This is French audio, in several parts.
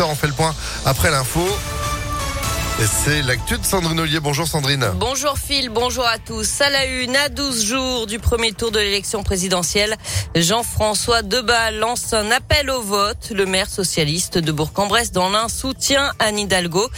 On fait le point après l'info. C'est l'actu de Sandrine Ollier. Bonjour Sandrine. Bonjour Phil, bonjour à tous. À la une, à 12 jours du premier tour de l'élection présidentielle, Jean-François Debat lance un appel au vote. Le maire socialiste de Bourg-en-Bresse dans l'un soutient Anne Hidalgo.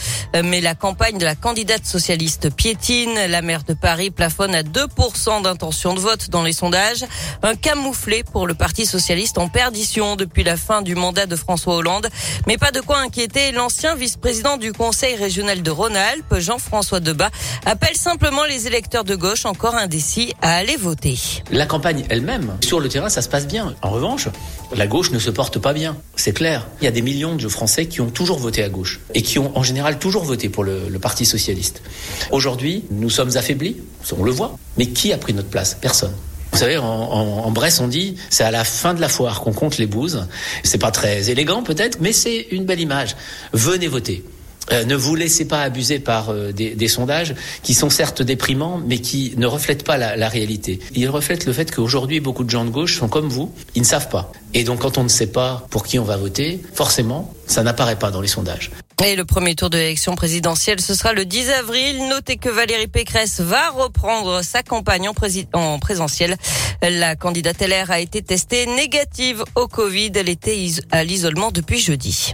Mais la campagne de la candidate socialiste piétine. La maire de Paris plafonne à 2% d'intention de vote dans les sondages. Un camouflet pour le parti socialiste en perdition depuis la fin du mandat de François Hollande. Mais pas de quoi inquiéter l'ancien vice-président du conseil régional de Rhône-Alpes, Jean-François Debat, appelle simplement les électeurs de gauche encore indécis à aller voter. La campagne elle-même, sur le terrain, ça se passe bien. En revanche, la gauche ne se porte pas bien. C'est clair. Il y a des millions de Français qui ont toujours voté à gauche et qui ont en général toujours voté pour le, Parti socialiste. Aujourd'hui, nous sommes affaiblis, on le voit. Mais qui a pris notre place? Personne. Vous savez, en, en, en, Bresse, on dit, c'est à la fin de la foire qu'on compte les bouses. C'est pas très élégant peut-être, mais c'est une belle image. Venez voter. Euh, ne vous laissez pas abuser par euh, des, des, sondages qui sont certes déprimants, mais qui ne reflètent pas la, la réalité. Ils reflètent le fait qu'aujourd'hui, beaucoup de gens de gauche sont comme vous, ils ne savent pas. Et donc, quand on ne sait pas pour qui on va voter, forcément, ça n'apparaît pas dans les sondages. Et le premier tour de l'élection présidentielle, ce sera le 10 avril. Notez que Valérie Pécresse va reprendre sa campagne en, en présentiel. La candidate LR a été testée négative au Covid. Elle était à l'isolement depuis jeudi.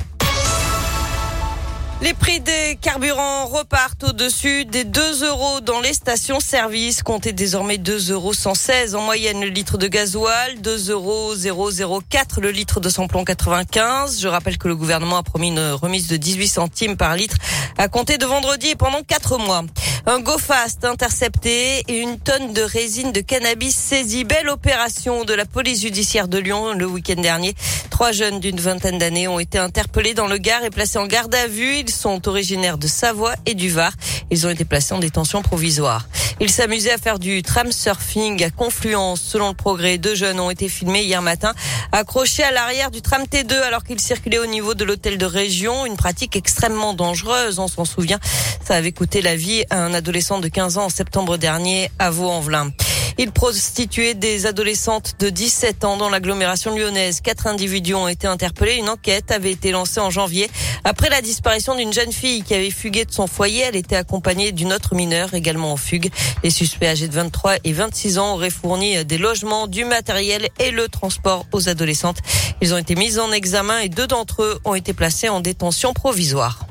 Les prix des carburants repartent au-dessus des 2 euros dans les stations-service. Comptez désormais 2 euros 116 en moyenne le litre de gasoil, 2 euros 004 le litre de samplon 95. Je rappelle que le gouvernement a promis une remise de 18 centimes par litre à compter de vendredi et pendant 4 mois. Un go-fast intercepté et une tonne de résine de cannabis saisie. Belle opération de la police judiciaire de Lyon le week-end dernier. Trois jeunes d'une vingtaine d'années ont été interpellés dans le Gard et placés en garde à vue. Ils sont originaires de Savoie et du Var. Ils ont été placés en détention provisoire. Ils s'amusaient à faire du tram surfing à Confluence. Selon le progrès, deux jeunes ont été filmés hier matin accrochés à l'arrière du tram T2 alors qu'ils circulaient au niveau de l'hôtel de région. Une pratique extrêmement dangereuse, on s'en souvient. Ça avait coûté la vie à un adolescent de 15 ans en septembre dernier à Vaux-en-Velin. Il prostituait des adolescentes de 17 ans dans l'agglomération lyonnaise. Quatre individus ont été interpellés. Une enquête avait été lancée en janvier après la disparition d'une jeune fille qui avait fugué de son foyer. Elle était accompagnée d'une autre mineure également en fugue. Les suspects âgés de 23 et 26 ans auraient fourni des logements, du matériel et le transport aux adolescentes. Ils ont été mis en examen et deux d'entre eux ont été placés en détention provisoire.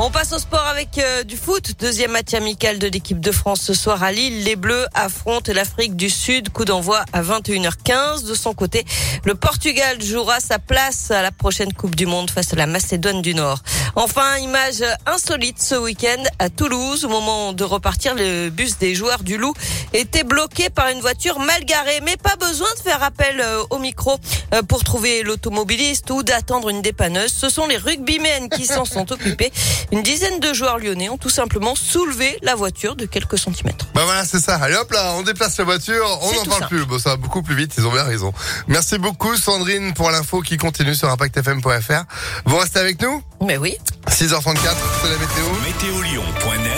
On passe au sport avec euh, du foot. Deuxième match amical de l'équipe de France ce soir à Lille. Les Bleus affrontent l'Afrique du Sud. Coup d'envoi à 21h15. De son côté, le Portugal jouera sa place à la prochaine Coupe du Monde face à la Macédoine du Nord. Enfin, image insolite ce week-end à Toulouse. Au moment de repartir, le bus des joueurs du Loup était bloqué par une voiture mal garée. Mais pas besoin de faire appel euh, au micro euh, pour trouver l'automobiliste ou d'attendre une dépanneuse. Ce sont les rugbymen qui s'en sont occupés. Une dizaine de joueurs lyonnais ont tout simplement soulevé la voiture de quelques centimètres. Bah voilà, c'est ça. Allez hop là, on déplace la voiture, on n'en parle plus. Bon, ça va beaucoup plus vite, ils ont bien raison. Merci beaucoup Sandrine pour l'info qui continue sur impactfm.fr. Vous restez avec nous? Mais oui. 6h34, c'est la météo. Météolion.net